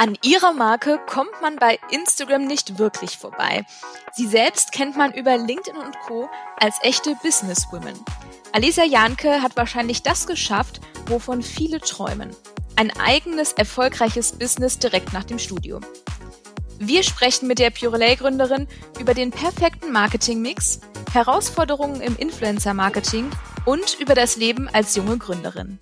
An ihrer Marke kommt man bei Instagram nicht wirklich vorbei. Sie selbst kennt man über LinkedIn und Co. als echte Businesswomen. Alisa Janke hat wahrscheinlich das geschafft, wovon viele träumen. Ein eigenes, erfolgreiches Business direkt nach dem Studium. Wir sprechen mit der Purelay-Gründerin über den perfekten Marketingmix, Herausforderungen im Influencer-Marketing und über das Leben als junge Gründerin.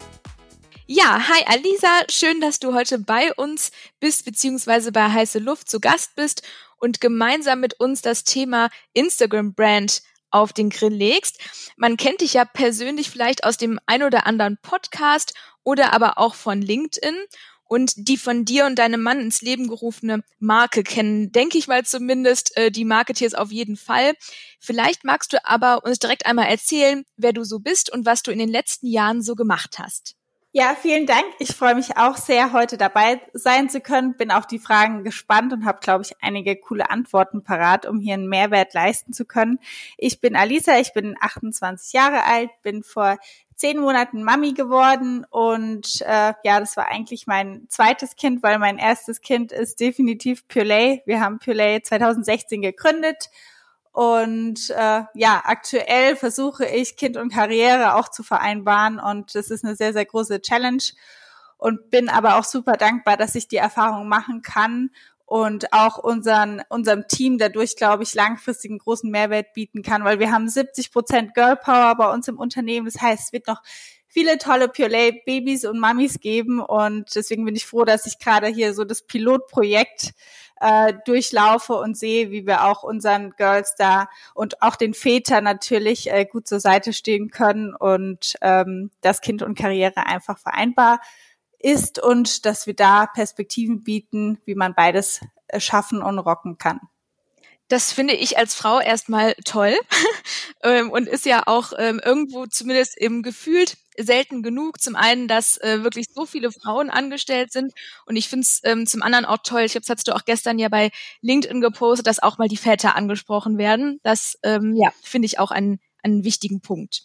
Ja, hi Alisa, schön, dass du heute bei uns bist, beziehungsweise bei Heiße Luft zu Gast bist und gemeinsam mit uns das Thema Instagram-Brand auf den Grill legst. Man kennt dich ja persönlich vielleicht aus dem ein oder anderen Podcast oder aber auch von LinkedIn und die von dir und deinem Mann ins Leben gerufene Marke kennen, denke ich mal zumindest, äh, die Marketeers auf jeden Fall. Vielleicht magst du aber uns direkt einmal erzählen, wer du so bist und was du in den letzten Jahren so gemacht hast. Ja, vielen Dank. Ich freue mich auch sehr, heute dabei sein zu können. Bin auf die Fragen gespannt und habe, glaube ich, einige coole Antworten parat, um hier einen Mehrwert leisten zu können. Ich bin Alisa, ich bin 28 Jahre alt, bin vor zehn Monaten Mami geworden und äh, ja, das war eigentlich mein zweites Kind, weil mein erstes Kind ist definitiv Purelay. Wir haben Purelay 2016 gegründet und äh, ja, aktuell versuche ich Kind und Karriere auch zu vereinbaren. Und das ist eine sehr, sehr große Challenge. Und bin aber auch super dankbar, dass ich die Erfahrung machen kann und auch unseren, unserem Team dadurch, glaube ich, langfristig einen großen Mehrwert bieten kann, weil wir haben 70 Prozent Girl Power bei uns im Unternehmen. Das heißt, es wird noch viele tolle Purelay Babys und Mamis geben. Und deswegen bin ich froh, dass ich gerade hier so das Pilotprojekt äh, durchlaufe und sehe, wie wir auch unseren Girls da und auch den Vätern natürlich äh, gut zur Seite stehen können und ähm, das Kind und Karriere einfach vereinbar ist und dass wir da Perspektiven bieten, wie man beides äh, schaffen und rocken kann. Das finde ich als Frau erstmal toll ähm, und ist ja auch ähm, irgendwo zumindest im gefühlt selten genug. Zum einen, dass äh, wirklich so viele Frauen angestellt sind und ich finde es ähm, zum anderen auch toll, ich glaube, das hast du auch gestern ja bei LinkedIn gepostet, dass auch mal die Väter angesprochen werden. Das ähm, ja, finde ich auch einen, einen wichtigen Punkt.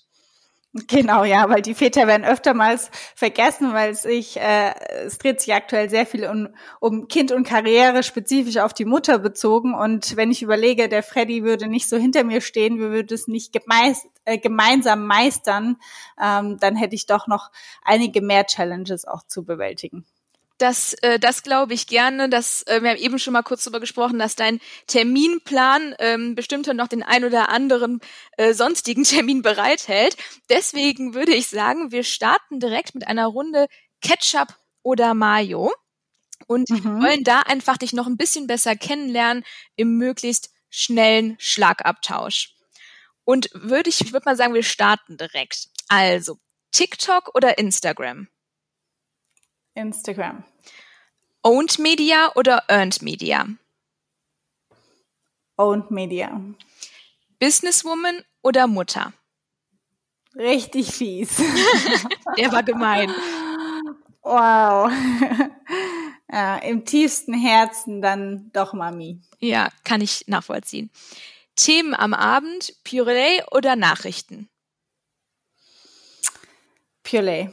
Genau, ja, weil die Väter werden öftermals vergessen, weil es sich, äh, es dreht sich aktuell sehr viel um, um Kind und Karriere, spezifisch auf die Mutter bezogen. Und wenn ich überlege, der Freddy würde nicht so hinter mir stehen, wir würden es nicht gemeist, äh, gemeinsam meistern, ähm, dann hätte ich doch noch einige mehr Challenges auch zu bewältigen. Das, äh, das glaube ich gerne. Das, äh, wir haben eben schon mal kurz darüber gesprochen, dass dein Terminplan ähm, bestimmt noch den ein oder anderen äh, sonstigen Termin bereithält. Deswegen würde ich sagen, wir starten direkt mit einer Runde Ketchup oder Mayo. Und mhm. wollen da einfach dich noch ein bisschen besser kennenlernen im möglichst schnellen Schlagabtausch. Und würde ich, würde mal sagen, wir starten direkt. Also, TikTok oder Instagram? Instagram. Owned Media oder Earned Media? Owned Media. Businesswoman oder Mutter? Richtig fies. Der war gemein. Wow. ja, Im tiefsten Herzen dann doch Mami. Ja, kann ich nachvollziehen. Themen am Abend, Puree oder Nachrichten? Puree.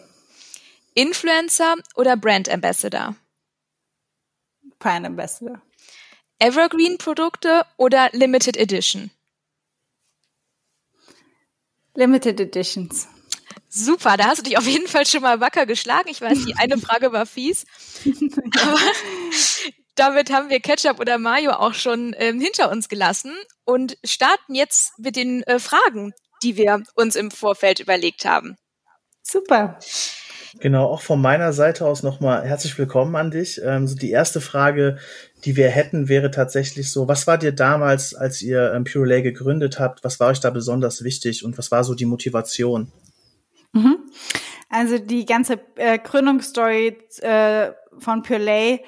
Influencer oder Brand Ambassador? Brand Ambassador. Evergreen-Produkte oder Limited Edition? Limited Editions. Super, da hast du dich auf jeden Fall schon mal wacker geschlagen. Ich weiß, die eine Frage war fies. Aber damit haben wir Ketchup oder Mayo auch schon ähm, hinter uns gelassen und starten jetzt mit den äh, Fragen, die wir uns im Vorfeld überlegt haben. Super. Genau, auch von meiner Seite aus nochmal herzlich willkommen an dich. Ähm, so die erste Frage, die wir hätten, wäre tatsächlich so, was war dir damals, als ihr ähm, Purelay gegründet habt, was war euch da besonders wichtig und was war so die Motivation? Mhm. Also die ganze äh, Gründungsstory äh, von Purelay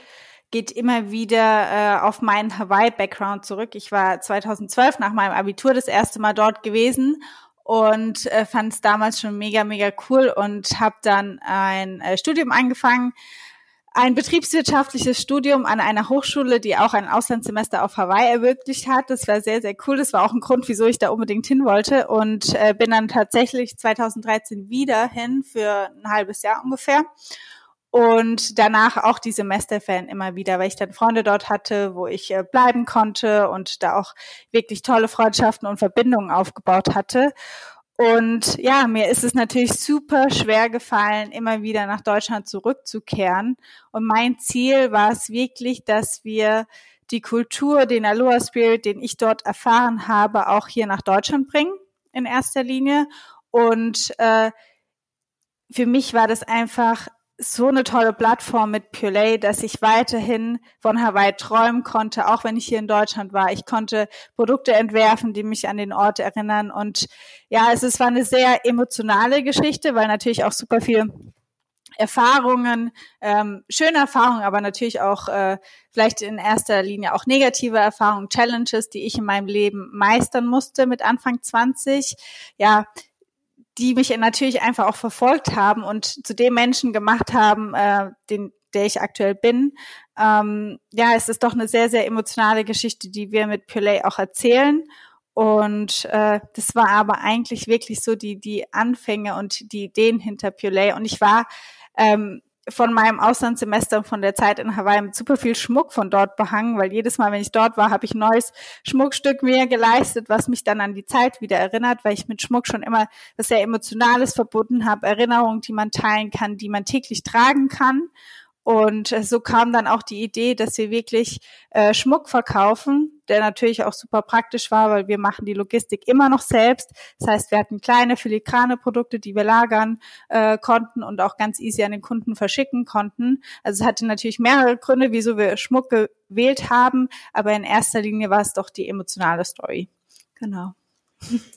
geht immer wieder äh, auf meinen Hawaii-Background zurück. Ich war 2012 nach meinem Abitur das erste Mal dort gewesen und äh, fand es damals schon mega, mega cool und habe dann ein äh, Studium angefangen, ein betriebswirtschaftliches Studium an einer Hochschule, die auch ein Auslandssemester auf Hawaii ermöglicht hat. Das war sehr, sehr cool. Das war auch ein Grund, wieso ich da unbedingt hin wollte und äh, bin dann tatsächlich 2013 wieder hin für ein halbes Jahr ungefähr und danach auch die Semesterferien immer wieder, weil ich dann Freunde dort hatte, wo ich äh, bleiben konnte und da auch wirklich tolle Freundschaften und Verbindungen aufgebaut hatte. Und ja, mir ist es natürlich super schwer gefallen, immer wieder nach Deutschland zurückzukehren. Und mein Ziel war es wirklich, dass wir die Kultur, den Aloha Spirit, den ich dort erfahren habe, auch hier nach Deutschland bringen in erster Linie. Und äh, für mich war das einfach so eine tolle Plattform mit Purelay, dass ich weiterhin von Hawaii träumen konnte, auch wenn ich hier in Deutschland war. Ich konnte Produkte entwerfen, die mich an den Ort erinnern. Und ja, es ist, war eine sehr emotionale Geschichte, weil natürlich auch super viel Erfahrungen, ähm, schöne Erfahrungen, aber natürlich auch äh, vielleicht in erster Linie auch negative Erfahrungen, Challenges, die ich in meinem Leben meistern musste mit Anfang 20. Ja, die mich natürlich einfach auch verfolgt haben und zu dem Menschen gemacht haben, äh, den, der ich aktuell bin. Ähm, ja, es ist doch eine sehr, sehr emotionale Geschichte, die wir mit Purelay auch erzählen. Und äh, das war aber eigentlich wirklich so die, die Anfänge und die Ideen hinter Purelay. Und ich war ähm, von meinem Auslandssemester und von der Zeit in Hawaii mit super viel Schmuck von dort behangen, weil jedes Mal, wenn ich dort war, habe ich ein neues Schmuckstück mir geleistet, was mich dann an die Zeit wieder erinnert, weil ich mit Schmuck schon immer was sehr Emotionales verbunden habe, Erinnerungen, die man teilen kann, die man täglich tragen kann. Und äh, so kam dann auch die Idee, dass wir wirklich äh, Schmuck verkaufen, der natürlich auch super praktisch war, weil wir machen die Logistik immer noch selbst. Das heißt, wir hatten kleine filigrane Produkte, die wir lagern äh, konnten und auch ganz easy an den Kunden verschicken konnten. Also es hatte natürlich mehrere Gründe, wieso wir Schmuck gewählt haben, aber in erster Linie war es doch die emotionale Story. Genau.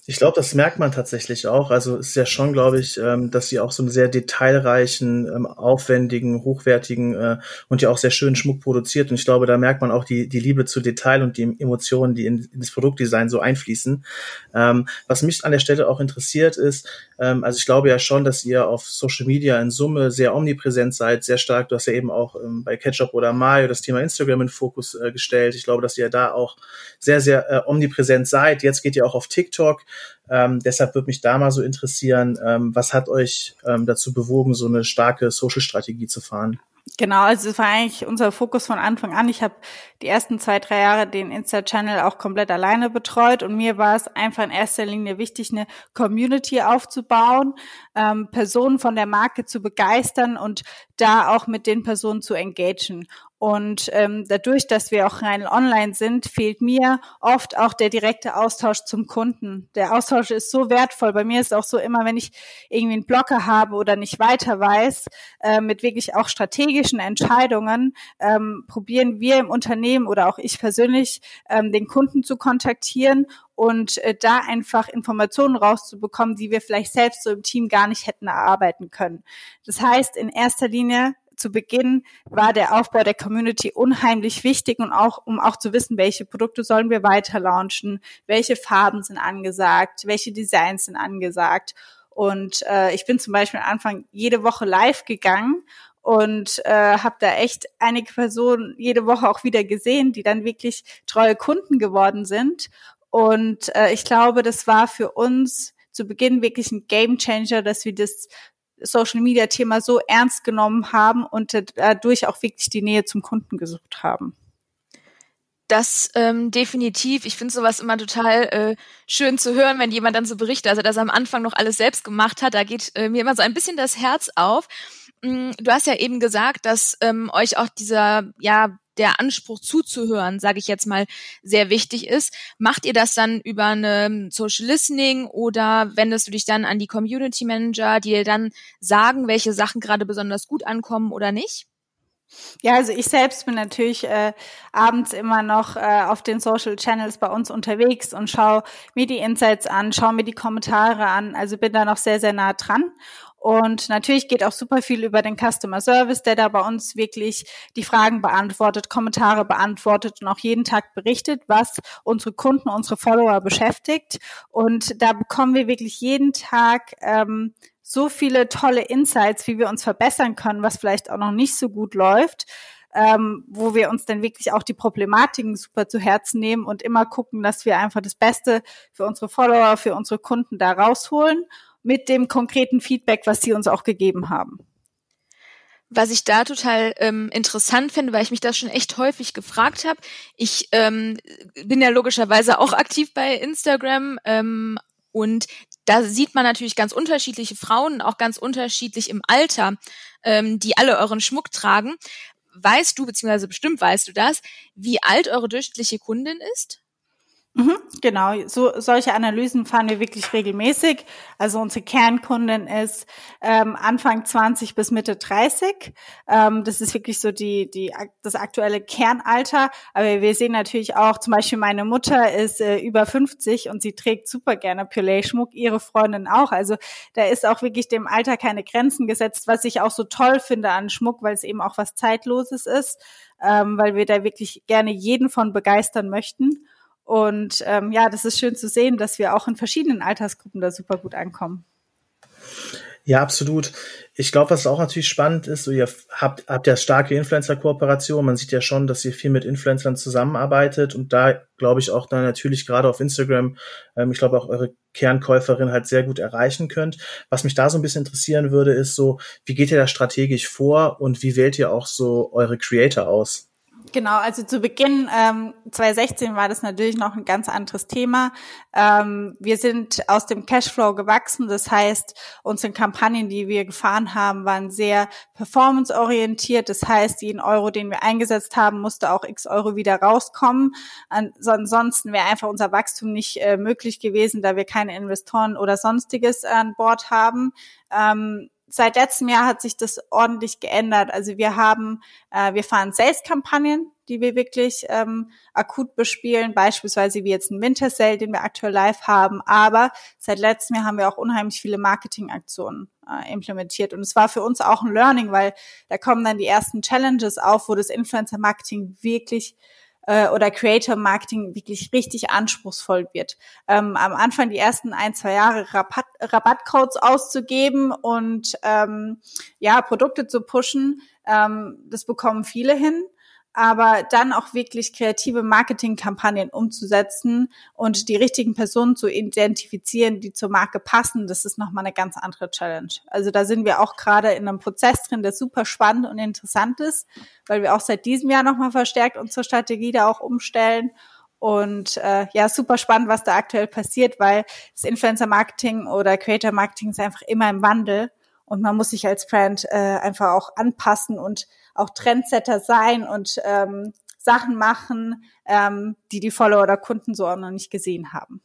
Ich glaube, das merkt man tatsächlich auch. Also ist ja schon, glaube ich, ähm, dass sie auch so einen sehr detailreichen, ähm, aufwendigen, hochwertigen äh, und ja auch sehr schönen Schmuck produziert. Und ich glaube, da merkt man auch die, die Liebe zu Detail und die Emotionen, die in, in das Produktdesign so einfließen. Ähm, was mich an der Stelle auch interessiert ist, ähm, also ich glaube ja schon, dass ihr auf Social Media in Summe sehr omnipräsent seid, sehr stark. Du hast ja eben auch ähm, bei Ketchup oder Mayo das Thema Instagram in Fokus äh, gestellt. Ich glaube, dass ihr da auch sehr, sehr äh, omnipräsent seid. Jetzt geht ihr auch auf TikTok TikTok. Ähm, deshalb würde mich da mal so interessieren, ähm, was hat euch ähm, dazu bewogen, so eine starke Social-Strategie zu fahren? Genau, also es war eigentlich unser Fokus von Anfang an. Ich habe die ersten zwei, drei Jahre den Insta-Channel auch komplett alleine betreut und mir war es einfach in erster Linie wichtig, eine Community aufzubauen, ähm, Personen von der Marke zu begeistern und da auch mit den Personen zu engagen. Und ähm, dadurch, dass wir auch rein online sind, fehlt mir oft auch der direkte Austausch zum Kunden. Der Austausch ist so wertvoll. Bei mir ist auch so immer, wenn ich irgendwie einen Blocker habe oder nicht weiter weiß, äh, mit wirklich auch strategischen Entscheidungen, ähm, probieren wir im Unternehmen oder auch ich persönlich ähm, den Kunden zu kontaktieren und äh, da einfach Informationen rauszubekommen, die wir vielleicht selbst so im Team gar nicht hätten erarbeiten können. Das heißt, in erster Linie zu Beginn war der Aufbau der Community unheimlich wichtig und auch, um auch zu wissen, welche Produkte sollen wir weiter launchen, welche Farben sind angesagt, welche Designs sind angesagt. Und äh, ich bin zum Beispiel am Anfang jede Woche live gegangen und äh, habe da echt einige Personen jede Woche auch wieder gesehen, die dann wirklich treue Kunden geworden sind. Und äh, ich glaube, das war für uns zu Beginn wirklich ein Game Changer, dass wir das Social Media Thema so ernst genommen haben und dadurch auch wirklich die Nähe zum Kunden gesucht haben. Das ähm, definitiv. Ich finde sowas immer total äh, schön zu hören, wenn jemand dann so berichtet, also dass er am Anfang noch alles selbst gemacht hat. Da geht äh, mir immer so ein bisschen das Herz auf. Mm, du hast ja eben gesagt, dass ähm, euch auch dieser ja der Anspruch zuzuhören, sage ich jetzt mal, sehr wichtig ist. Macht ihr das dann über eine Social Listening oder wendest du dich dann an die Community Manager, die dir dann sagen, welche Sachen gerade besonders gut ankommen oder nicht? Ja, also ich selbst bin natürlich äh, abends immer noch äh, auf den Social Channels bei uns unterwegs und schaue mir die Insights an, schaue mir die Kommentare an. Also bin da noch sehr, sehr nah dran. Und natürlich geht auch super viel über den Customer Service, der da bei uns wirklich die Fragen beantwortet, Kommentare beantwortet und auch jeden Tag berichtet, was unsere Kunden, unsere Follower beschäftigt. Und da bekommen wir wirklich jeden Tag ähm, so viele tolle Insights, wie wir uns verbessern können, was vielleicht auch noch nicht so gut läuft. Ähm, wo wir uns dann wirklich auch die Problematiken super zu Herzen nehmen und immer gucken, dass wir einfach das Beste für unsere Follower, für unsere Kunden da rausholen mit dem konkreten Feedback, was Sie uns auch gegeben haben. Was ich da total ähm, interessant finde, weil ich mich das schon echt häufig gefragt habe. Ich ähm, bin ja logischerweise auch aktiv bei Instagram ähm, und da sieht man natürlich ganz unterschiedliche Frauen, auch ganz unterschiedlich im Alter, ähm, die alle euren Schmuck tragen. Weißt du, beziehungsweise bestimmt weißt du das, wie alt eure durchschnittliche Kundin ist? Mhm, genau, so solche Analysen fahren wir wirklich regelmäßig. Also unsere Kernkundin ist ähm, Anfang 20 bis Mitte 30. Ähm, das ist wirklich so die, die das aktuelle Kernalter. Aber wir sehen natürlich auch, zum Beispiel meine Mutter ist äh, über 50 und sie trägt super gerne Puree-Schmuck, ihre Freundin auch. Also da ist auch wirklich dem Alter keine Grenzen gesetzt, was ich auch so toll finde an Schmuck, weil es eben auch was Zeitloses ist, ähm, weil wir da wirklich gerne jeden von begeistern möchten. Und ähm, ja, das ist schön zu sehen, dass wir auch in verschiedenen Altersgruppen da super gut ankommen. Ja, absolut. Ich glaube, was auch natürlich spannend ist, so ihr habt, habt ja starke Influencer-Kooperation. Man sieht ja schon, dass ihr viel mit Influencern zusammenarbeitet und da glaube ich auch dann natürlich gerade auf Instagram, ähm, ich glaube auch eure Kernkäuferin halt sehr gut erreichen könnt. Was mich da so ein bisschen interessieren würde, ist so, wie geht ihr da strategisch vor und wie wählt ihr auch so eure Creator aus? Genau, also zu Beginn ähm, 2016 war das natürlich noch ein ganz anderes Thema. Ähm, wir sind aus dem Cashflow gewachsen, das heißt, unsere Kampagnen, die wir gefahren haben, waren sehr performanceorientiert. Das heißt, jeden Euro, den wir eingesetzt haben, musste auch x Euro wieder rauskommen. Ansonsten wäre einfach unser Wachstum nicht äh, möglich gewesen, da wir keine Investoren oder sonstiges an Bord haben. Ähm, seit letztem Jahr hat sich das ordentlich geändert. Also wir haben, äh, wir fahren Sales-Kampagnen, die wir wirklich ähm, akut bespielen, beispielsweise wie jetzt ein Winter Sale, den wir aktuell live haben. Aber seit letztem Jahr haben wir auch unheimlich viele Marketingaktionen äh, implementiert. Und es war für uns auch ein Learning, weil da kommen dann die ersten Challenges auf, wo das Influencer-Marketing wirklich äh, oder Creator Marketing wirklich richtig anspruchsvoll wird. Ähm, am Anfang die ersten ein, zwei Jahre Rabatt, Rabattcodes auszugeben und ähm, ja, Produkte zu pushen, ähm, das bekommen viele hin aber dann auch wirklich kreative Marketingkampagnen umzusetzen und die richtigen Personen zu identifizieren, die zur Marke passen, das ist nochmal eine ganz andere Challenge. Also da sind wir auch gerade in einem Prozess drin, der super spannend und interessant ist, weil wir auch seit diesem Jahr nochmal verstärkt unsere Strategie da auch umstellen. Und äh, ja, super spannend, was da aktuell passiert, weil das Influencer-Marketing oder Creator-Marketing ist einfach immer im Wandel und man muss sich als Brand äh, einfach auch anpassen und auch Trendsetter sein und ähm, Sachen machen, ähm, die die Follower oder Kunden so auch noch nicht gesehen haben.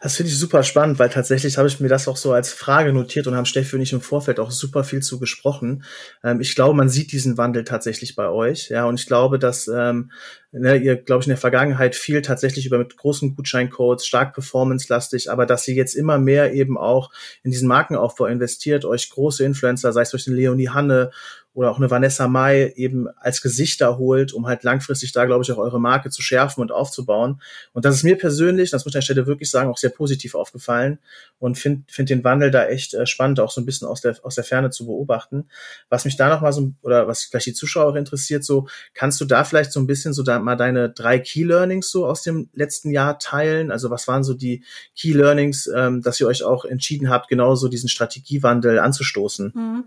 Das finde ich super spannend, weil tatsächlich habe ich mir das auch so als Frage notiert und haben Steffi und ich im Vorfeld auch super viel zu gesprochen. Ähm, ich glaube, man sieht diesen Wandel tatsächlich bei euch. Ja, und ich glaube, dass ähm, ne, ihr, glaube ich, in der Vergangenheit viel tatsächlich über mit großen Gutscheincodes, stark performance-lastig, aber dass ihr jetzt immer mehr eben auch in diesen Markenaufbau investiert, euch große Influencer, sei es durch den Leonie Hanne oder auch eine Vanessa Mai eben als Gesichter holt, um halt langfristig da, glaube ich, auch eure Marke zu schärfen und aufzubauen. Und das ist mir persönlich, das muss ich an der Stelle wirklich sagen, auch sehr positiv aufgefallen und finde find den Wandel da echt äh, spannend, auch so ein bisschen aus der, aus der Ferne zu beobachten. Was mich da noch mal so, oder was vielleicht die Zuschauer interessiert, so, kannst du da vielleicht so ein bisschen so da mal deine drei Key Learnings so aus dem letzten Jahr teilen? Also was waren so die Key Learnings, ähm, dass ihr euch auch entschieden habt, genauso diesen Strategiewandel anzustoßen? Mhm.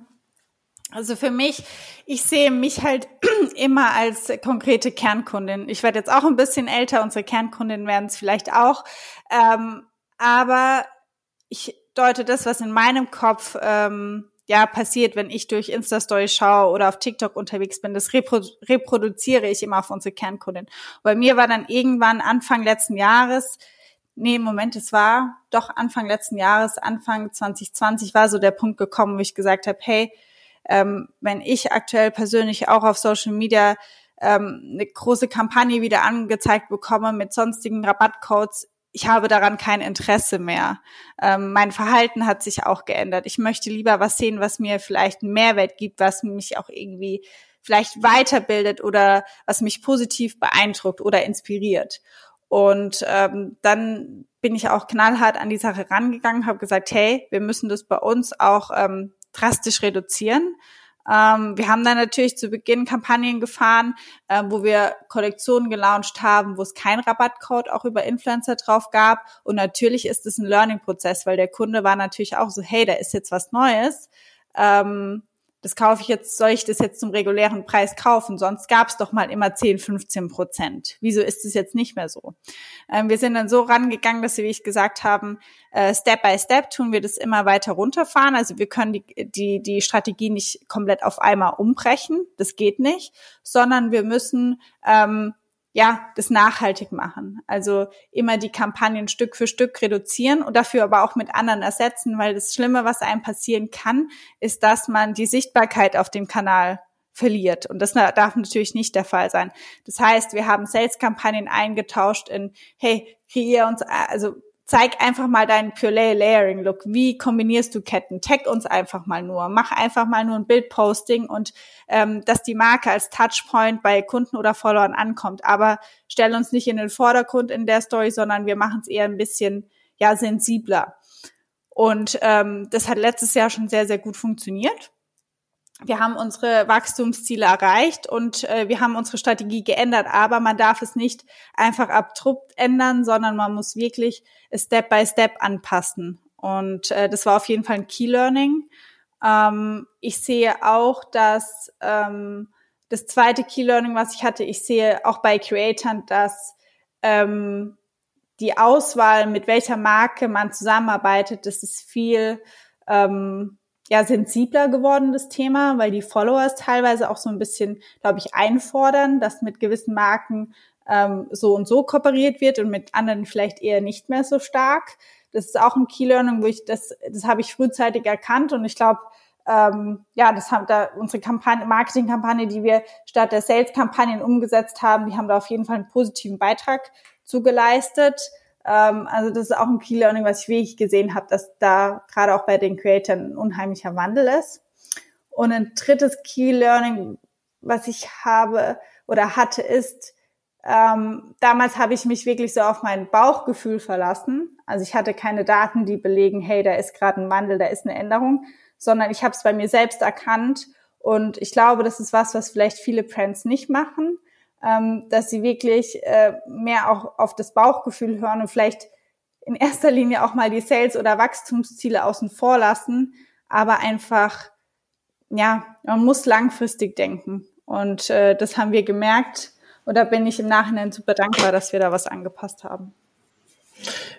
Also für mich, ich sehe mich halt immer als konkrete Kernkundin. Ich werde jetzt auch ein bisschen älter, unsere Kernkundinnen werden es vielleicht auch. Ähm, aber ich deute das, was in meinem Kopf ähm, ja passiert, wenn ich durch Insta-Story schaue oder auf TikTok unterwegs bin, das reprodu reproduziere ich immer auf unsere Kernkundin. Bei mir war dann irgendwann Anfang letzten Jahres, nee, Moment, es war doch Anfang letzten Jahres, Anfang 2020 war so der Punkt gekommen, wo ich gesagt habe, hey, ähm, wenn ich aktuell persönlich auch auf Social Media ähm, eine große Kampagne wieder angezeigt bekomme mit sonstigen Rabattcodes, ich habe daran kein Interesse mehr. Ähm, mein Verhalten hat sich auch geändert. Ich möchte lieber was sehen, was mir vielleicht einen Mehrwert gibt, was mich auch irgendwie vielleicht weiterbildet oder was mich positiv beeindruckt oder inspiriert. Und ähm, dann bin ich auch knallhart an die Sache rangegangen, habe gesagt, hey, wir müssen das bei uns auch ähm, drastisch reduzieren. Ähm, wir haben dann natürlich zu Beginn Kampagnen gefahren, äh, wo wir Kollektionen gelauncht haben, wo es keinen Rabattcode auch über Influencer drauf gab. Und natürlich ist es ein Learning-Prozess, weil der Kunde war natürlich auch so, hey, da ist jetzt was Neues. Ähm, das kaufe ich jetzt, soll ich das jetzt zum regulären Preis kaufen? Sonst gab es doch mal immer 10, 15 Prozent. Wieso ist es jetzt nicht mehr so? Ähm, wir sind dann so rangegangen, dass wir, wie ich gesagt haben, äh, Step by Step tun wir das immer weiter runterfahren. Also wir können die, die, die Strategie nicht komplett auf einmal umbrechen, das geht nicht, sondern wir müssen ähm, ja, das nachhaltig machen. Also immer die Kampagnen Stück für Stück reduzieren und dafür aber auch mit anderen ersetzen, weil das Schlimme, was einem passieren kann, ist, dass man die Sichtbarkeit auf dem Kanal verliert. Und das darf natürlich nicht der Fall sein. Das heißt, wir haben Sales-Kampagnen eingetauscht in, hey, kreier uns, also zeig einfach mal deinen Pure Layering Look. Wie kombinierst du Ketten? Tag uns einfach mal nur. Mach einfach mal nur ein Bildposting und ähm, dass die Marke als Touchpoint bei Kunden oder Followern ankommt. Aber stell uns nicht in den Vordergrund in der Story, sondern wir machen es eher ein bisschen ja sensibler. Und ähm, das hat letztes Jahr schon sehr, sehr gut funktioniert wir haben unsere Wachstumsziele erreicht und äh, wir haben unsere Strategie geändert, aber man darf es nicht einfach abrupt ändern, sondern man muss wirklich Step by Step anpassen. Und äh, das war auf jeden Fall ein Key Learning. Ähm, ich sehe auch, dass ähm, das zweite Key Learning, was ich hatte, ich sehe auch bei Creatoren, dass ähm, die Auswahl, mit welcher Marke man zusammenarbeitet, das ist viel ähm, ja sensibler geworden, das Thema, weil die Followers teilweise auch so ein bisschen, glaube ich, einfordern, dass mit gewissen Marken ähm, so und so kooperiert wird und mit anderen vielleicht eher nicht mehr so stark. Das ist auch ein Key Learning, wo ich das, das habe ich frühzeitig erkannt und ich glaube, ähm, ja, das haben da unsere Kampagne, Marketingkampagne, die wir statt der Sales-Kampagnen umgesetzt haben, die haben da auf jeden Fall einen positiven Beitrag zugeleistet. Ähm, also das ist auch ein Key Learning, was ich wirklich gesehen habe, dass da gerade auch bei den Creatoren ein unheimlicher Wandel ist. Und ein drittes Key Learning, was ich habe oder hatte, ist, ähm, damals habe ich mich wirklich so auf mein Bauchgefühl verlassen. Also ich hatte keine Daten, die belegen, hey, da ist gerade ein Wandel, da ist eine Änderung, sondern ich habe es bei mir selbst erkannt. Und ich glaube, das ist was, was vielleicht viele Brands nicht machen ähm, dass sie wirklich äh, mehr auch auf das Bauchgefühl hören und vielleicht in erster Linie auch mal die Sales- oder Wachstumsziele außen vor lassen, aber einfach, ja, man muss langfristig denken. Und äh, das haben wir gemerkt. Und da bin ich im Nachhinein super dankbar, dass wir da was angepasst haben.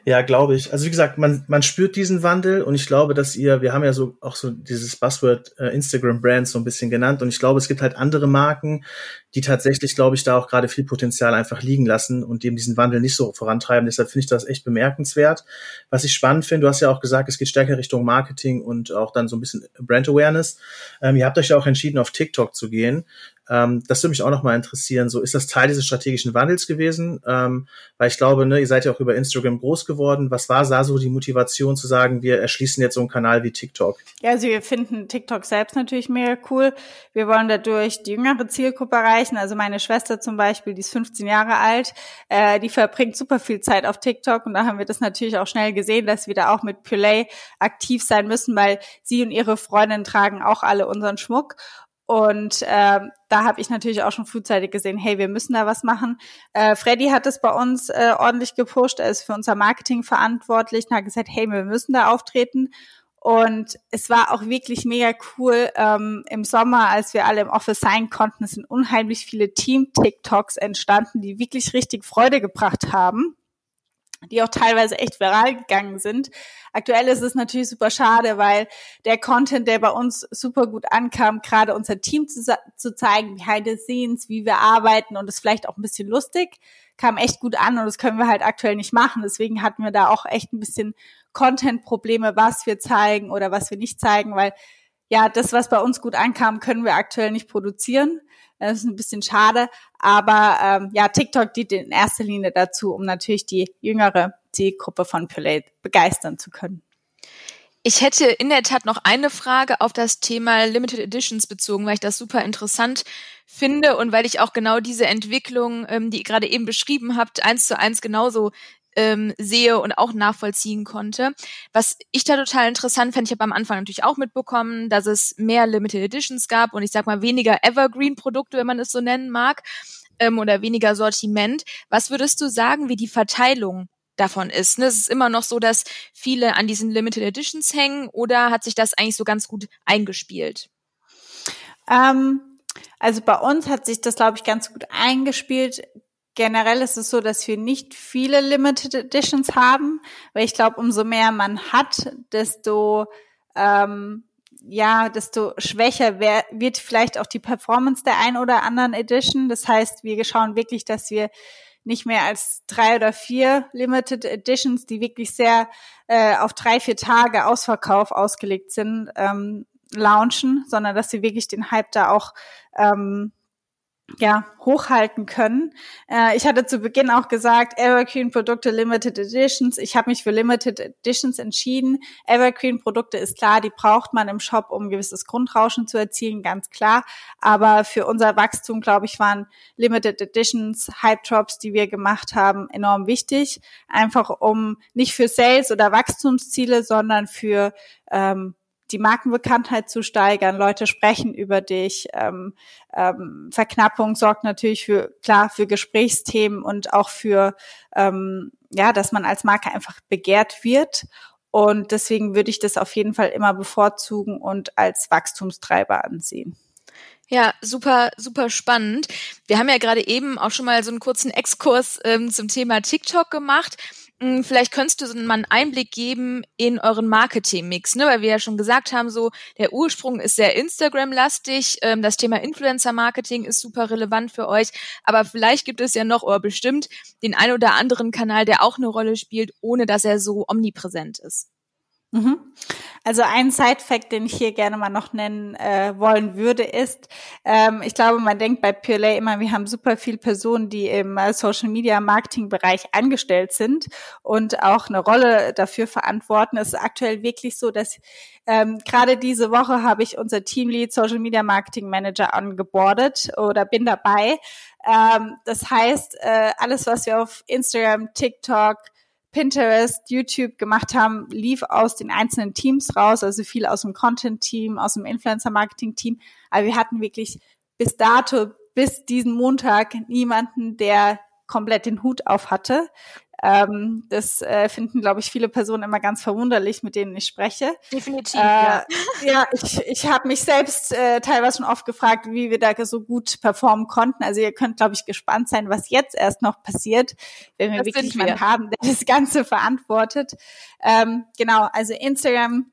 Ja, glaube ich. Also wie gesagt, man, man spürt diesen Wandel und ich glaube, dass ihr, wir haben ja so auch so dieses Buzzword äh, Instagram Brands so ein bisschen genannt und ich glaube, es gibt halt andere Marken, die tatsächlich, glaube ich, da auch gerade viel Potenzial einfach liegen lassen und dem diesen Wandel nicht so vorantreiben. Deshalb finde ich das echt bemerkenswert. Was ich spannend finde, du hast ja auch gesagt, es geht stärker Richtung Marketing und auch dann so ein bisschen Brand Awareness. Ähm, ihr habt euch ja auch entschieden, auf TikTok zu gehen. Ähm, das würde mich auch noch mal interessieren. So ist das Teil dieses strategischen Wandels gewesen? Ähm, weil ich glaube, ne, ihr seid ja auch über Instagram groß geworden. Was war da so die Motivation zu sagen, wir erschließen jetzt so einen Kanal wie TikTok? Ja, also wir finden TikTok selbst natürlich mega cool. Wir wollen dadurch die jüngere Zielgruppe erreichen. Also meine Schwester zum Beispiel, die ist 15 Jahre alt, äh, die verbringt super viel Zeit auf TikTok und da haben wir das natürlich auch schnell gesehen, dass wir da auch mit Pulay aktiv sein müssen, weil sie und ihre Freundin tragen auch alle unseren Schmuck. Und äh, da habe ich natürlich auch schon frühzeitig gesehen, hey, wir müssen da was machen. Äh, Freddy hat es bei uns äh, ordentlich gepusht, er ist für unser Marketing verantwortlich und hat gesagt, hey, wir müssen da auftreten. Und es war auch wirklich mega cool ähm, im Sommer, als wir alle im Office sein konnten. Es sind unheimlich viele Team-TikToks entstanden, die wirklich richtig Freude gebracht haben die auch teilweise echt viral gegangen sind. Aktuell ist es natürlich super schade, weil der Content, der bei uns super gut ankam, gerade unser Team zu, zu zeigen, behind the scenes, wie wir arbeiten und es vielleicht auch ein bisschen lustig, kam echt gut an und das können wir halt aktuell nicht machen. Deswegen hatten wir da auch echt ein bisschen Content-Probleme, was wir zeigen oder was wir nicht zeigen, weil ja, das, was bei uns gut ankam, können wir aktuell nicht produzieren. Das ist ein bisschen schade. Aber ähm, ja, TikTok dient in erster Linie dazu, um natürlich die jüngere Zielgruppe von Play begeistern zu können. Ich hätte in der Tat noch eine Frage auf das Thema Limited Editions bezogen, weil ich das super interessant finde und weil ich auch genau diese Entwicklung, ähm, die ihr gerade eben beschrieben habt, eins zu eins genauso ähm, sehe und auch nachvollziehen konnte. Was ich da total interessant fand, ich habe am Anfang natürlich auch mitbekommen, dass es mehr Limited Editions gab und ich sag mal weniger Evergreen-Produkte, wenn man es so nennen mag, ähm, oder weniger Sortiment. Was würdest du sagen, wie die Verteilung davon ist? Ne? Es ist immer noch so, dass viele an diesen Limited Editions hängen oder hat sich das eigentlich so ganz gut eingespielt? Ähm, also bei uns hat sich das, glaube ich, ganz gut eingespielt. Generell ist es so, dass wir nicht viele Limited Editions haben, weil ich glaube, umso mehr man hat, desto ähm, ja, desto schwächer wär, wird vielleicht auch die Performance der ein oder anderen Edition. Das heißt, wir schauen wirklich, dass wir nicht mehr als drei oder vier Limited Editions, die wirklich sehr äh, auf drei, vier Tage Ausverkauf ausgelegt sind, ähm, launchen, sondern dass sie wirklich den Hype da auch ähm, ja, hochhalten können. Äh, ich hatte zu Beginn auch gesagt, Evergreen Produkte Limited Editions. Ich habe mich für Limited Editions entschieden. Evergreen Produkte ist klar, die braucht man im Shop, um gewisses Grundrauschen zu erzielen, ganz klar. Aber für unser Wachstum, glaube ich, waren Limited Editions, Hype Drops, die wir gemacht haben, enorm wichtig. Einfach um nicht für Sales oder Wachstumsziele, sondern für ähm, die Markenbekanntheit zu steigern. Leute sprechen über dich. Ähm, ähm, Verknappung sorgt natürlich für klar für Gesprächsthemen und auch für ähm, ja, dass man als Marke einfach begehrt wird. Und deswegen würde ich das auf jeden Fall immer bevorzugen und als Wachstumstreiber ansehen. Ja, super, super spannend. Wir haben ja gerade eben auch schon mal so einen kurzen Exkurs ähm, zum Thema TikTok gemacht. Hm, vielleicht könntest du mal einen Einblick geben in euren Marketing-Mix, ne? weil wir ja schon gesagt haben, so der Ursprung ist sehr Instagram-lastig, ähm, das Thema Influencer-Marketing ist super relevant für euch, aber vielleicht gibt es ja noch oder bestimmt den ein oder anderen Kanal, der auch eine Rolle spielt, ohne dass er so omnipräsent ist. Mhm. Also ein Side-Fact, den ich hier gerne mal noch nennen äh, wollen würde, ist, ähm, ich glaube, man denkt bei Purelay immer, wir haben super viele Personen, die im äh, Social-Media-Marketing-Bereich angestellt sind und auch eine Rolle dafür verantworten. Es ist aktuell wirklich so, dass ähm, gerade diese Woche habe ich unser Teamlead Social-Media Marketing Manager angebordet oder bin dabei. Ähm, das heißt, äh, alles, was wir auf Instagram, TikTok, Pinterest, YouTube gemacht haben, lief aus den einzelnen Teams raus, also viel aus dem Content-Team, aus dem Influencer-Marketing-Team. Aber wir hatten wirklich bis dato, bis diesen Montag niemanden, der komplett den Hut auf hatte. Ähm, das äh, finden, glaube ich, viele Personen immer ganz verwunderlich, mit denen ich spreche. Definitiv. Äh, ja. ja, ich, ich habe mich selbst äh, teilweise schon oft gefragt, wie wir da so gut performen konnten. Also ihr könnt, glaube ich, gespannt sein, was jetzt erst noch passiert, wenn wir das wirklich jemanden haben, der das Ganze verantwortet. Ähm, genau, also Instagram,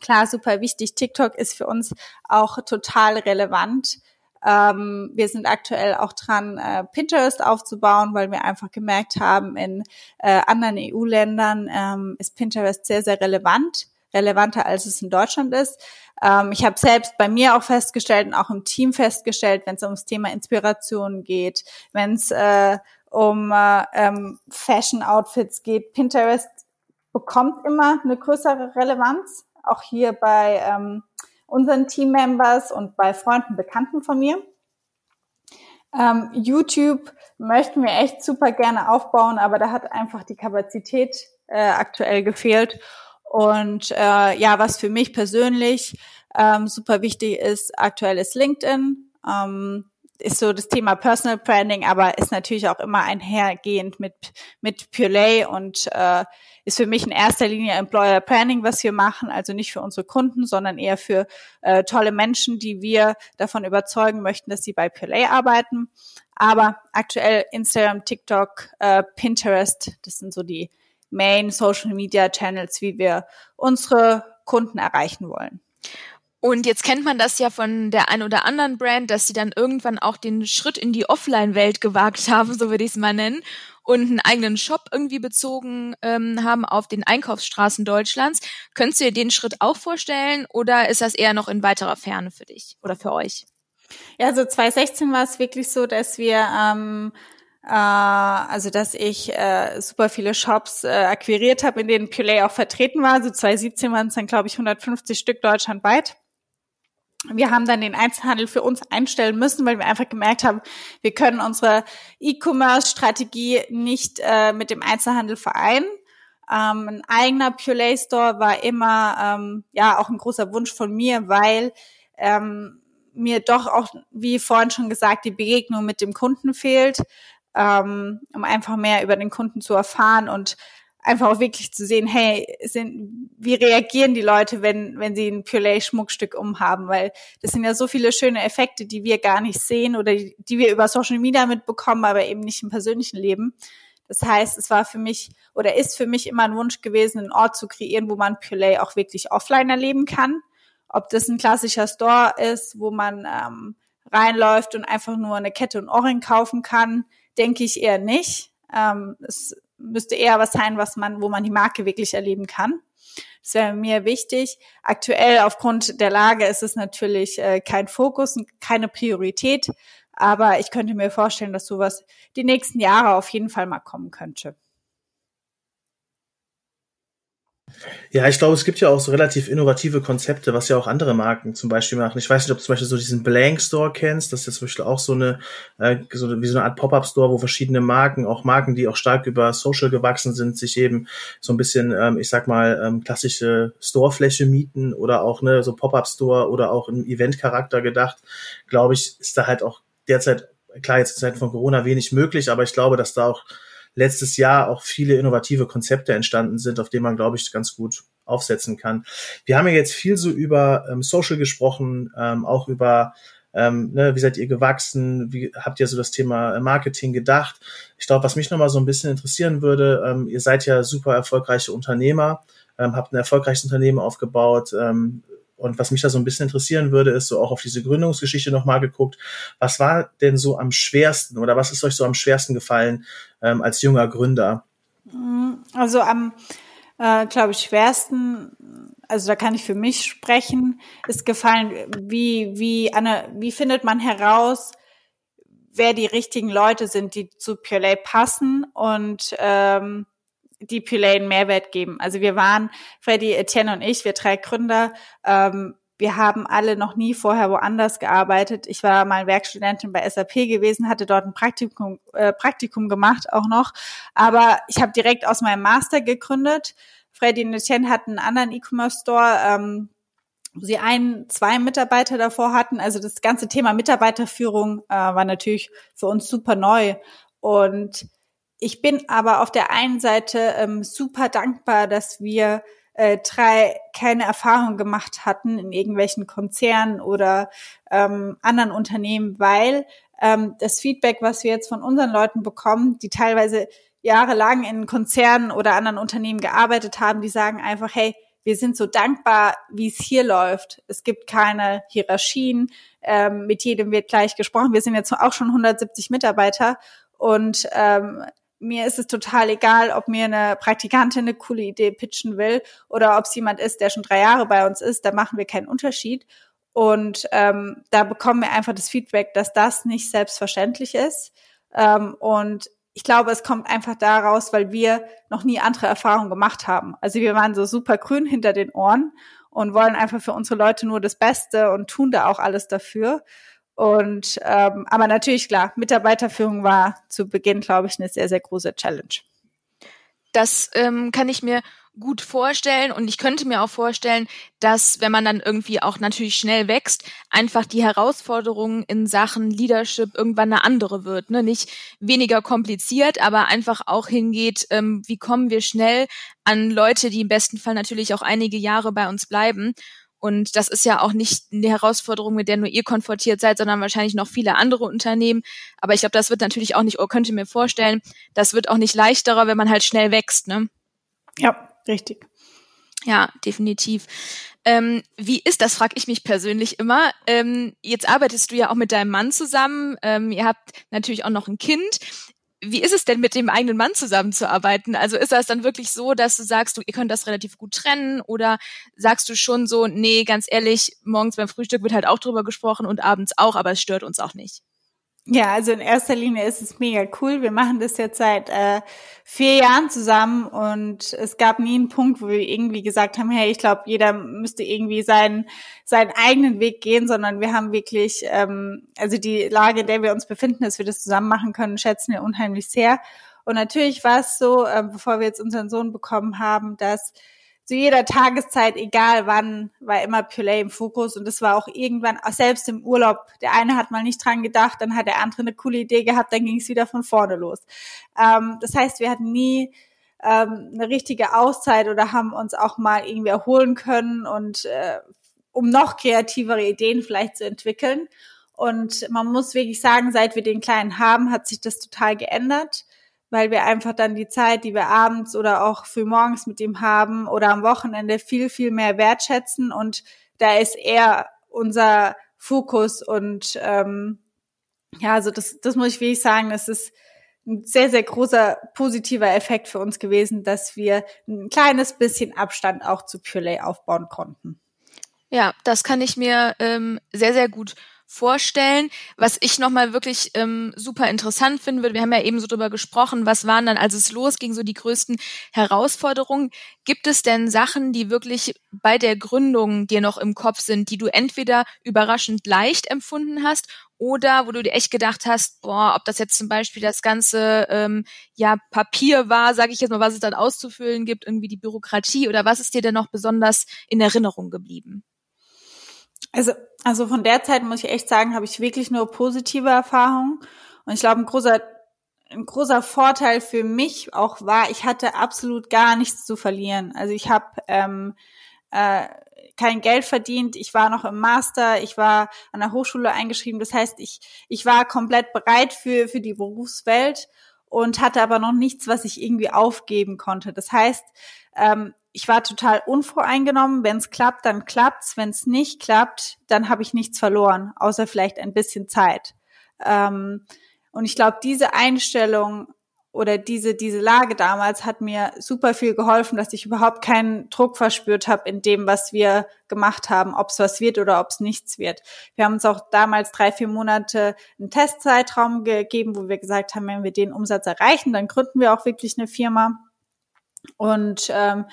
klar, super wichtig. TikTok ist für uns auch total relevant. Ähm, wir sind aktuell auch dran, äh, Pinterest aufzubauen, weil wir einfach gemerkt haben, in äh, anderen EU-Ländern ähm, ist Pinterest sehr, sehr relevant, relevanter als es in Deutschland ist. Ähm, ich habe selbst bei mir auch festgestellt und auch im Team festgestellt, wenn es ums Thema Inspiration geht, wenn es äh, um äh, ähm, Fashion-Outfits geht, Pinterest bekommt immer eine größere Relevanz. Auch hier bei ähm, unseren Teammembers und bei Freunden, Bekannten von mir. Ähm, YouTube möchten wir echt super gerne aufbauen, aber da hat einfach die Kapazität äh, aktuell gefehlt. Und äh, ja, was für mich persönlich ähm, super wichtig ist, aktuell ist LinkedIn. Ähm, ist so das Thema Personal Branding, aber ist natürlich auch immer einhergehend mit, mit Purelay und äh, ist für mich in erster Linie Employer Branding, was wir machen, also nicht für unsere Kunden, sondern eher für äh, tolle Menschen, die wir davon überzeugen möchten, dass sie bei Purelay arbeiten. Aber aktuell Instagram, TikTok, äh, Pinterest, das sind so die Main Social Media Channels, wie wir unsere Kunden erreichen wollen. Und jetzt kennt man das ja von der ein oder anderen Brand, dass sie dann irgendwann auch den Schritt in die Offline-Welt gewagt haben, so würde ich es mal nennen, und einen eigenen Shop irgendwie bezogen ähm, haben auf den Einkaufsstraßen Deutschlands. Könntest du dir den Schritt auch vorstellen oder ist das eher noch in weiterer Ferne für dich oder für euch? Ja, also 2016 war es wirklich so, dass wir ähm, äh, also dass ich äh, super viele Shops äh, akquiriert habe, in denen Pulay auch vertreten war. Also 2017 waren es dann, glaube ich, 150 Stück deutschlandweit wir haben dann den Einzelhandel für uns einstellen müssen, weil wir einfach gemerkt haben, wir können unsere E-Commerce-Strategie nicht äh, mit dem Einzelhandel vereinen. Ähm, ein eigener Pure Store war immer ähm, ja auch ein großer Wunsch von mir, weil ähm, mir doch auch, wie vorhin schon gesagt, die Begegnung mit dem Kunden fehlt, ähm, um einfach mehr über den Kunden zu erfahren und einfach auch wirklich zu sehen, hey, sind, wie reagieren die Leute, wenn, wenn sie ein Purelay-Schmuckstück umhaben, weil das sind ja so viele schöne Effekte, die wir gar nicht sehen oder die, die wir über Social Media mitbekommen, aber eben nicht im persönlichen Leben. Das heißt, es war für mich oder ist für mich immer ein Wunsch gewesen, einen Ort zu kreieren, wo man Purelay auch wirklich offline erleben kann. Ob das ein klassischer Store ist, wo man ähm, reinläuft und einfach nur eine Kette und Ohrring kaufen kann, denke ich eher nicht. Ähm, es müsste eher was sein, was man, wo man die Marke wirklich erleben kann. Das wäre mir wichtig. Aktuell aufgrund der Lage ist es natürlich äh, kein Fokus, keine Priorität, aber ich könnte mir vorstellen, dass sowas die nächsten Jahre auf jeden Fall mal kommen könnte. Ja, ich glaube, es gibt ja auch so relativ innovative Konzepte, was ja auch andere Marken zum Beispiel machen. Ich weiß nicht, ob du zum Beispiel so diesen Blank Store kennst. Das ist ja zum Beispiel auch so eine, äh, so, wie so eine Art Pop-Up Store, wo verschiedene Marken, auch Marken, die auch stark über Social gewachsen sind, sich eben so ein bisschen, ähm, ich sag mal, ähm, klassische Storefläche mieten oder auch ne, so Pop-Up Store oder auch im Event-Charakter gedacht. Glaube ich, ist da halt auch derzeit, klar, jetzt in Zeiten von Corona wenig möglich, aber ich glaube, dass da auch letztes Jahr auch viele innovative Konzepte entstanden sind, auf denen man, glaube ich, ganz gut aufsetzen kann. Wir haben ja jetzt viel so über ähm, Social gesprochen, ähm, auch über ähm, ne, wie seid ihr gewachsen? Wie habt ihr so das Thema Marketing gedacht? Ich glaube, was mich nochmal so ein bisschen interessieren würde, ähm, ihr seid ja super erfolgreiche Unternehmer, ähm, habt ein erfolgreiches Unternehmen aufgebaut, ähm, und was mich da so ein bisschen interessieren würde, ist so auch auf diese Gründungsgeschichte nochmal geguckt. Was war denn so am schwersten oder was ist euch so am schwersten gefallen ähm, als junger Gründer? Mm, also am, äh, glaube ich, schwersten, also da kann ich für mich sprechen, ist gefallen, wie, wie, Anne, wie findet man heraus, wer die richtigen Leute sind, die zu Purelay passen und ähm, die Pulay einen Mehrwert geben. Also wir waren, Freddy, Etienne und ich, wir drei Gründer, ähm, wir haben alle noch nie vorher woanders gearbeitet. Ich war mal Werkstudentin bei SAP gewesen, hatte dort ein Praktikum, äh, Praktikum gemacht auch noch. Aber ich habe direkt aus meinem Master gegründet. Freddy und Etienne hatten einen anderen E-Commerce-Store, ähm, wo sie ein, zwei Mitarbeiter davor hatten. Also das ganze Thema Mitarbeiterführung äh, war natürlich für uns super neu. Und ich bin aber auf der einen Seite ähm, super dankbar, dass wir äh, drei keine Erfahrung gemacht hatten in irgendwelchen Konzernen oder ähm, anderen Unternehmen, weil ähm, das Feedback, was wir jetzt von unseren Leuten bekommen, die teilweise jahrelang in Konzernen oder anderen Unternehmen gearbeitet haben, die sagen einfach, hey, wir sind so dankbar, wie es hier läuft. Es gibt keine Hierarchien, ähm, mit jedem wird gleich gesprochen. Wir sind jetzt auch schon 170 Mitarbeiter und ähm, mir ist es total egal, ob mir eine Praktikantin eine coole Idee pitchen will oder ob es jemand ist, der schon drei Jahre bei uns ist, da machen wir keinen Unterschied. Und ähm, da bekommen wir einfach das Feedback, dass das nicht selbstverständlich ist. Ähm, und ich glaube, es kommt einfach daraus, weil wir noch nie andere Erfahrungen gemacht haben. Also wir waren so super grün hinter den Ohren und wollen einfach für unsere Leute nur das Beste und tun da auch alles dafür. Und ähm, aber natürlich klar, Mitarbeiterführung war zu Beginn, glaube ich, eine sehr, sehr große Challenge. Das ähm, kann ich mir gut vorstellen und ich könnte mir auch vorstellen, dass wenn man dann irgendwie auch natürlich schnell wächst, einfach die Herausforderung in Sachen Leadership irgendwann eine andere wird, ne? Nicht weniger kompliziert, aber einfach auch hingeht, ähm, wie kommen wir schnell an Leute, die im besten Fall natürlich auch einige Jahre bei uns bleiben und das ist ja auch nicht eine Herausforderung, mit der nur ihr konfrontiert seid, sondern wahrscheinlich noch viele andere Unternehmen. Aber ich glaube, das wird natürlich auch nicht, oder könnte mir vorstellen, das wird auch nicht leichterer, wenn man halt schnell wächst, ne? Ja, richtig. Ja, definitiv. Ähm, wie ist das, frage ich mich persönlich immer. Ähm, jetzt arbeitest du ja auch mit deinem Mann zusammen. Ähm, ihr habt natürlich auch noch ein Kind wie ist es denn mit dem eigenen Mann zusammenzuarbeiten? Also ist das dann wirklich so, dass du sagst, du, ihr könnt das relativ gut trennen oder sagst du schon so, nee, ganz ehrlich, morgens beim Frühstück wird halt auch drüber gesprochen und abends auch, aber es stört uns auch nicht? Ja, also in erster Linie ist es mega cool. Wir machen das jetzt seit äh, vier Jahren zusammen und es gab nie einen Punkt, wo wir irgendwie gesagt haben, hey, ich glaube, jeder müsste irgendwie seinen seinen eigenen Weg gehen, sondern wir haben wirklich, ähm, also die Lage, in der wir uns befinden, dass wir das zusammen machen können, schätzen wir unheimlich sehr. Und natürlich war es so, äh, bevor wir jetzt unseren Sohn bekommen haben, dass zu jeder Tageszeit, egal wann, war immer Purelay im Fokus und das war auch irgendwann, selbst im Urlaub, der eine hat mal nicht dran gedacht, dann hat der andere eine coole Idee gehabt, dann ging es wieder von vorne los. Ähm, das heißt, wir hatten nie ähm, eine richtige Auszeit oder haben uns auch mal irgendwie erholen können und äh, um noch kreativere Ideen vielleicht zu entwickeln. Und man muss wirklich sagen, seit wir den Kleinen haben, hat sich das total geändert, weil wir einfach dann die Zeit, die wir abends oder auch für morgens mit ihm haben oder am Wochenende viel, viel mehr wertschätzen. Und da ist er unser Fokus und ähm, ja, also das, das muss ich wirklich sagen, das ist ein sehr, sehr großer positiver Effekt für uns gewesen, dass wir ein kleines bisschen Abstand auch zu Purelay aufbauen konnten. Ja, das kann ich mir ähm, sehr, sehr gut vorstellen. Was ich nochmal wirklich ähm, super interessant finden würde, wir haben ja eben so drüber gesprochen, was waren dann, als es losging, so die größten Herausforderungen. Gibt es denn Sachen, die wirklich bei der Gründung dir noch im Kopf sind, die du entweder überraschend leicht empfunden hast oder wo du dir echt gedacht hast, boah, ob das jetzt zum Beispiel das ganze ähm, ja Papier war, sage ich jetzt mal, was es dann auszufüllen gibt, irgendwie die Bürokratie oder was ist dir denn noch besonders in Erinnerung geblieben? Also, also von der Zeit muss ich echt sagen, habe ich wirklich nur positive Erfahrungen. Und ich glaube, ein großer, ein großer Vorteil für mich auch war, ich hatte absolut gar nichts zu verlieren. Also ich habe ähm, äh, kein Geld verdient, ich war noch im Master, ich war an der Hochschule eingeschrieben. Das heißt, ich, ich war komplett bereit für, für die Berufswelt und hatte aber noch nichts, was ich irgendwie aufgeben konnte. Das heißt, ähm, ich war total unvoreingenommen. Wenn es klappt, dann klappt's. Wenn es nicht klappt, dann habe ich nichts verloren, außer vielleicht ein bisschen Zeit. Ähm, und ich glaube, diese Einstellung oder diese diese Lage damals hat mir super viel geholfen, dass ich überhaupt keinen Druck verspürt habe in dem, was wir gemacht haben, ob es was wird oder ob es nichts wird. Wir haben uns auch damals drei vier Monate einen Testzeitraum gegeben, wo wir gesagt haben, wenn wir den Umsatz erreichen, dann gründen wir auch wirklich eine Firma. Und ähm,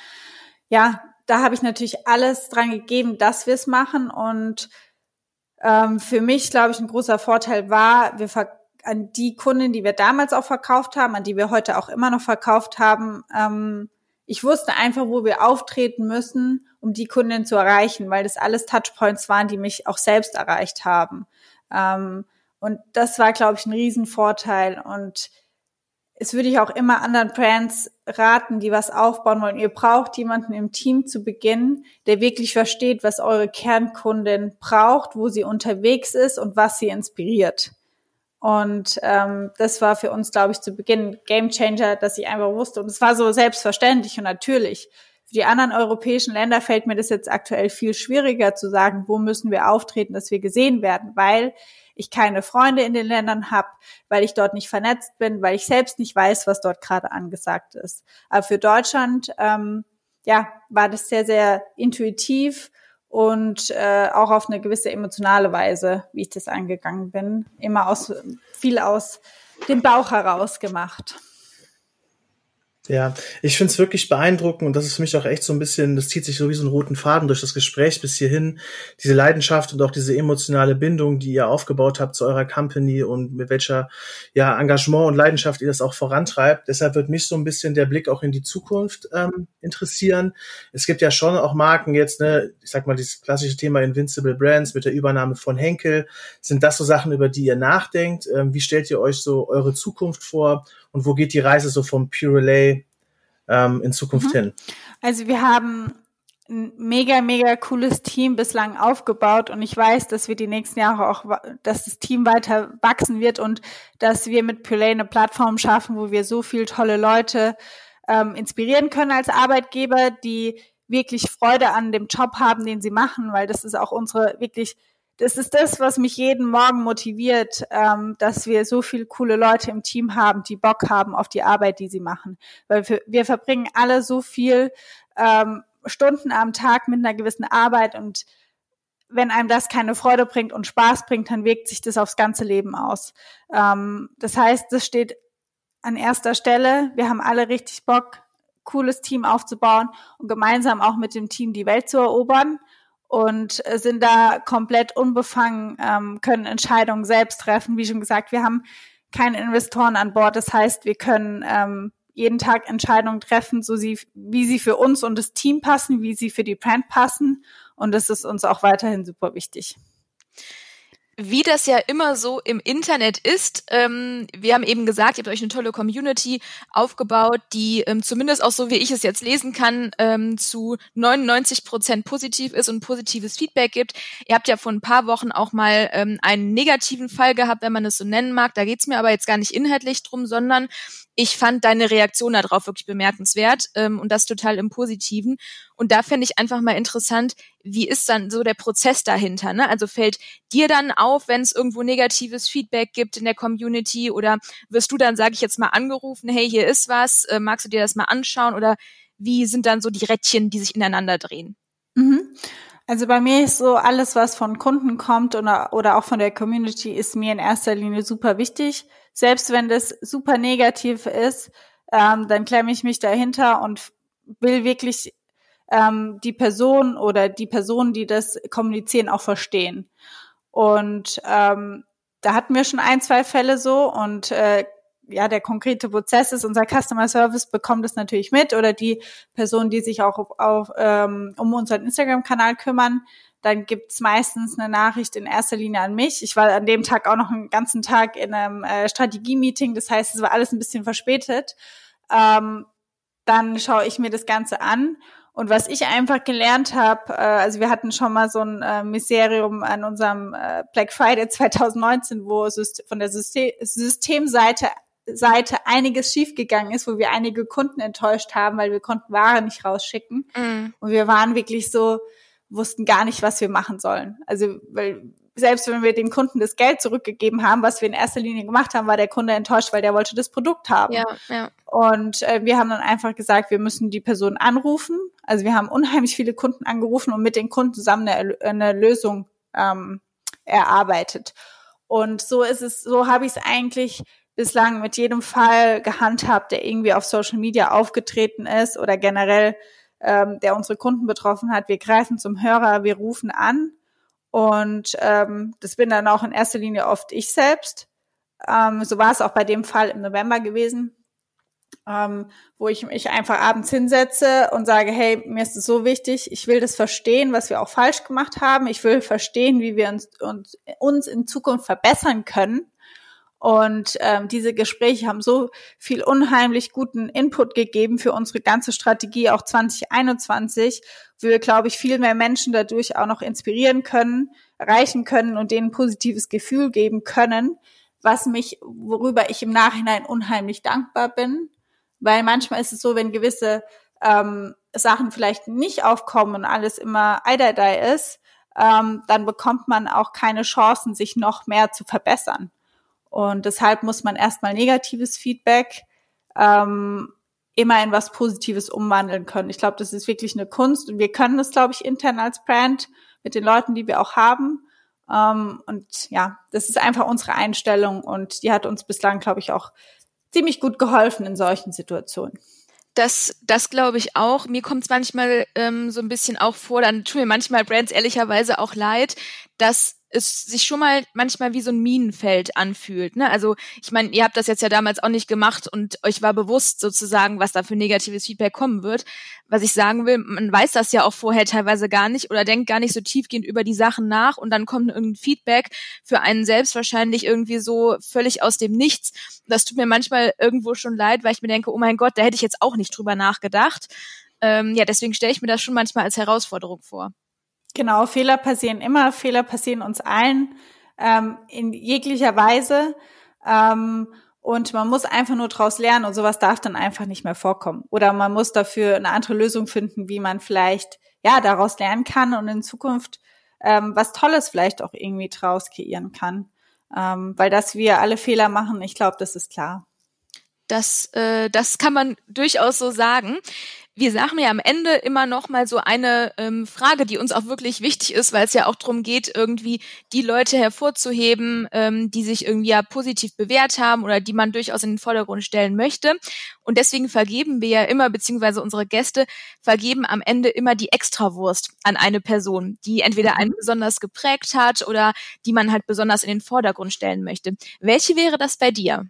ja, da habe ich natürlich alles dran gegeben, dass wir es machen. Und ähm, für mich, glaube ich, ein großer Vorteil war, wir an die Kunden, die wir damals auch verkauft haben, an die wir heute auch immer noch verkauft haben, ähm, ich wusste einfach, wo wir auftreten müssen, um die Kunden zu erreichen, weil das alles Touchpoints waren, die mich auch selbst erreicht haben. Ähm, und das war, glaube ich, ein Riesenvorteil. Und es würde ich auch immer anderen Brands raten, die was aufbauen wollen. Ihr braucht jemanden im Team zu Beginn, der wirklich versteht, was eure Kernkundin braucht, wo sie unterwegs ist und was sie inspiriert. Und ähm, das war für uns, glaube ich, zu Beginn Game Changer, dass ich einfach wusste. Und es war so selbstverständlich und natürlich. Für die anderen europäischen Länder fällt mir das jetzt aktuell viel schwieriger zu sagen, wo müssen wir auftreten, dass wir gesehen werden, weil ich keine Freunde in den Ländern habe, weil ich dort nicht vernetzt bin, weil ich selbst nicht weiß, was dort gerade angesagt ist. Aber für Deutschland, ähm, ja, war das sehr, sehr intuitiv und äh, auch auf eine gewisse emotionale Weise, wie ich das angegangen bin, immer aus viel aus dem Bauch heraus gemacht. Ja, ich finde es wirklich beeindruckend und das ist für mich auch echt so ein bisschen, das zieht sich so wie so einen roten Faden durch das Gespräch bis hierhin. Diese Leidenschaft und auch diese emotionale Bindung, die ihr aufgebaut habt zu eurer Company und mit welcher ja, Engagement und Leidenschaft ihr das auch vorantreibt. Deshalb wird mich so ein bisschen der Blick auch in die Zukunft ähm, interessieren. Es gibt ja schon auch Marken jetzt, ne, ich sag mal, dieses klassische Thema Invincible Brands mit der Übernahme von Henkel. Sind das so Sachen, über die ihr nachdenkt? Ähm, wie stellt ihr euch so eure Zukunft vor? Und wo geht die Reise so vom Pure Relay ähm, in Zukunft mhm. hin? Also wir haben ein mega, mega cooles Team bislang aufgebaut und ich weiß, dass wir die nächsten Jahre auch, dass das Team weiter wachsen wird und dass wir mit Pure eine Plattform schaffen, wo wir so viel tolle Leute ähm, inspirieren können als Arbeitgeber, die wirklich Freude an dem Job haben, den sie machen, weil das ist auch unsere wirklich das ist das, was mich jeden Morgen motiviert, ähm, dass wir so viele coole Leute im Team haben, die Bock haben auf die Arbeit, die sie machen. Weil wir, verbringen alle so viel ähm, Stunden am Tag mit einer gewissen Arbeit und wenn einem das keine Freude bringt und Spaß bringt, dann wirkt sich das aufs ganze Leben aus. Ähm, das heißt, das steht an erster Stelle. Wir haben alle richtig Bock, cooles Team aufzubauen und gemeinsam auch mit dem Team die Welt zu erobern und äh, sind da komplett unbefangen, ähm, können Entscheidungen selbst treffen. Wie schon gesagt, wir haben keine Investoren an Bord. Das heißt, wir können ähm, jeden Tag Entscheidungen treffen, so sie, wie sie für uns und das Team passen, wie sie für die Brand passen. Und das ist uns auch weiterhin super wichtig. Wie das ja immer so im Internet ist, ähm, wir haben eben gesagt, ihr habt euch eine tolle Community aufgebaut, die ähm, zumindest auch so, wie ich es jetzt lesen kann, ähm, zu 99 Prozent positiv ist und positives Feedback gibt. Ihr habt ja vor ein paar Wochen auch mal ähm, einen negativen Fall gehabt, wenn man es so nennen mag. Da geht's mir aber jetzt gar nicht inhaltlich drum, sondern ich fand deine Reaktion darauf wirklich bemerkenswert ähm, und das total im Positiven. Und da fände ich einfach mal interessant, wie ist dann so der Prozess dahinter? Ne? Also fällt dir dann auf, wenn es irgendwo negatives Feedback gibt in der Community oder wirst du dann, sage ich jetzt mal, angerufen, hey, hier ist was, äh, magst du dir das mal anschauen oder wie sind dann so die Rädchen, die sich ineinander drehen? Mhm. Also bei mir ist so alles, was von Kunden kommt oder, oder auch von der Community, ist mir in erster Linie super wichtig. Selbst wenn das super negativ ist, ähm, dann klemme ich mich dahinter und will wirklich ähm, die Person oder die Personen, die das kommunizieren, auch verstehen. Und ähm, da hatten wir schon ein, zwei Fälle so und äh, ja, der konkrete Prozess ist, unser Customer Service bekommt es natürlich mit oder die Personen, die sich auch auf, auf, ähm, um unseren Instagram-Kanal kümmern, dann gibt's meistens eine Nachricht in erster Linie an mich. Ich war an dem Tag auch noch einen ganzen Tag in einem äh, Strategie-Meeting, das heißt, es war alles ein bisschen verspätet. Ähm, dann schaue ich mir das Ganze an. Und was ich einfach gelernt habe, äh, also wir hatten schon mal so ein äh, Mysterium an unserem äh, Black Friday 2019, wo von der System, Systemseite Seite einiges schiefgegangen ist, wo wir einige Kunden enttäuscht haben, weil wir konnten Ware nicht rausschicken. Mm. Und wir waren wirklich so, wussten gar nicht, was wir machen sollen. Also, weil selbst wenn wir dem Kunden das Geld zurückgegeben haben, was wir in erster Linie gemacht haben, war der Kunde enttäuscht, weil der wollte das Produkt haben. Ja, ja. Und äh, wir haben dann einfach gesagt, wir müssen die Person anrufen. Also wir haben unheimlich viele Kunden angerufen und mit den Kunden zusammen eine, eine Lösung ähm, erarbeitet. Und so ist es, so habe ich es eigentlich bislang mit jedem Fall gehandhabt, der irgendwie auf Social Media aufgetreten ist oder generell ähm, der unsere Kunden betroffen hat. Wir greifen zum Hörer, wir rufen an und ähm, das bin dann auch in erster Linie oft ich selbst. Ähm, so war es auch bei dem Fall im November gewesen, ähm, wo ich mich einfach abends hinsetze und sage, hey, mir ist es so wichtig, ich will das verstehen, was wir auch falsch gemacht haben. Ich will verstehen, wie wir uns, uns, uns in Zukunft verbessern können. Und ähm, diese Gespräche haben so viel unheimlich guten Input gegeben für unsere ganze Strategie, auch 2021, wo wir, glaube ich, viel mehr Menschen dadurch auch noch inspirieren können, erreichen können und denen ein positives Gefühl geben können, was mich, worüber ich im Nachhinein unheimlich dankbar bin. Weil manchmal ist es so, wenn gewisse ähm, Sachen vielleicht nicht aufkommen und alles immer Eiderdei ist, ähm, dann bekommt man auch keine Chancen, sich noch mehr zu verbessern. Und deshalb muss man erstmal negatives Feedback ähm, immer in was Positives umwandeln können. Ich glaube, das ist wirklich eine Kunst und wir können das, glaube ich, intern als Brand mit den Leuten, die wir auch haben. Ähm, und ja, das ist einfach unsere Einstellung und die hat uns bislang, glaube ich, auch ziemlich gut geholfen in solchen Situationen. Das, das glaube ich auch. Mir kommt es manchmal ähm, so ein bisschen auch vor, dann tun mir manchmal Brands ehrlicherweise auch leid, dass es sich schon mal manchmal wie so ein Minenfeld anfühlt. Ne? Also ich meine, ihr habt das jetzt ja damals auch nicht gemacht und euch war bewusst sozusagen, was da für negatives Feedback kommen wird. Was ich sagen will, man weiß das ja auch vorher teilweise gar nicht oder denkt gar nicht so tiefgehend über die Sachen nach und dann kommt irgendein Feedback für einen selbst wahrscheinlich irgendwie so völlig aus dem Nichts. Das tut mir manchmal irgendwo schon leid, weil ich mir denke, oh mein Gott, da hätte ich jetzt auch nicht drüber nachgedacht. Ähm, ja, deswegen stelle ich mir das schon manchmal als Herausforderung vor. Genau, Fehler passieren immer, Fehler passieren uns allen ähm, in jeglicher Weise. Ähm, und man muss einfach nur daraus lernen und sowas darf dann einfach nicht mehr vorkommen. Oder man muss dafür eine andere Lösung finden, wie man vielleicht ja daraus lernen kann und in Zukunft ähm, was Tolles vielleicht auch irgendwie draus kreieren kann. Ähm, weil dass wir alle Fehler machen, ich glaube, das ist klar. Das, äh, das kann man durchaus so sagen wir sagen ja am Ende immer noch mal so eine ähm, Frage, die uns auch wirklich wichtig ist, weil es ja auch darum geht, irgendwie die Leute hervorzuheben, ähm, die sich irgendwie ja positiv bewährt haben oder die man durchaus in den Vordergrund stellen möchte. Und deswegen vergeben wir ja immer, beziehungsweise unsere Gäste vergeben am Ende immer die Extrawurst an eine Person, die entweder einen mhm. besonders geprägt hat oder die man halt besonders in den Vordergrund stellen möchte. Welche wäre das bei dir?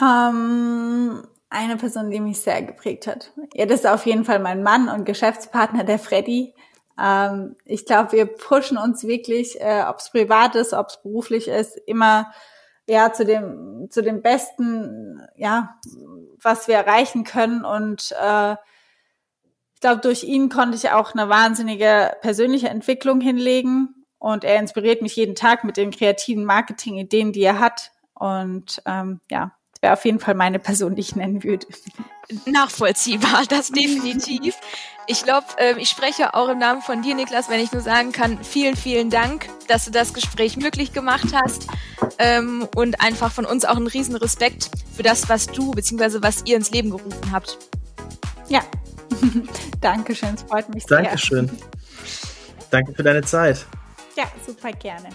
Ähm, eine Person, die mich sehr geprägt hat. Ja, das ist auf jeden Fall mein Mann und Geschäftspartner, der Freddy. Ähm, ich glaube, wir pushen uns wirklich, äh, ob es privat ist, ob es beruflich ist, immer ja zu dem zu dem Besten, ja, was wir erreichen können. Und äh, ich glaube, durch ihn konnte ich auch eine wahnsinnige persönliche Entwicklung hinlegen. Und er inspiriert mich jeden Tag mit den kreativen Marketing-Ideen, die er hat. Und ähm, ja, wäre auf jeden Fall meine Person, die ich nennen würde. Nachvollziehbar, das definitiv. Ich glaube, äh, ich spreche auch im Namen von dir, Niklas, wenn ich nur sagen kann, vielen, vielen Dank, dass du das Gespräch möglich gemacht hast ähm, und einfach von uns auch einen riesen Respekt für das, was du bzw. was ihr ins Leben gerufen habt. Ja, Dankeschön, es freut mich sehr. Dankeschön. Danke für deine Zeit. Ja, super gerne.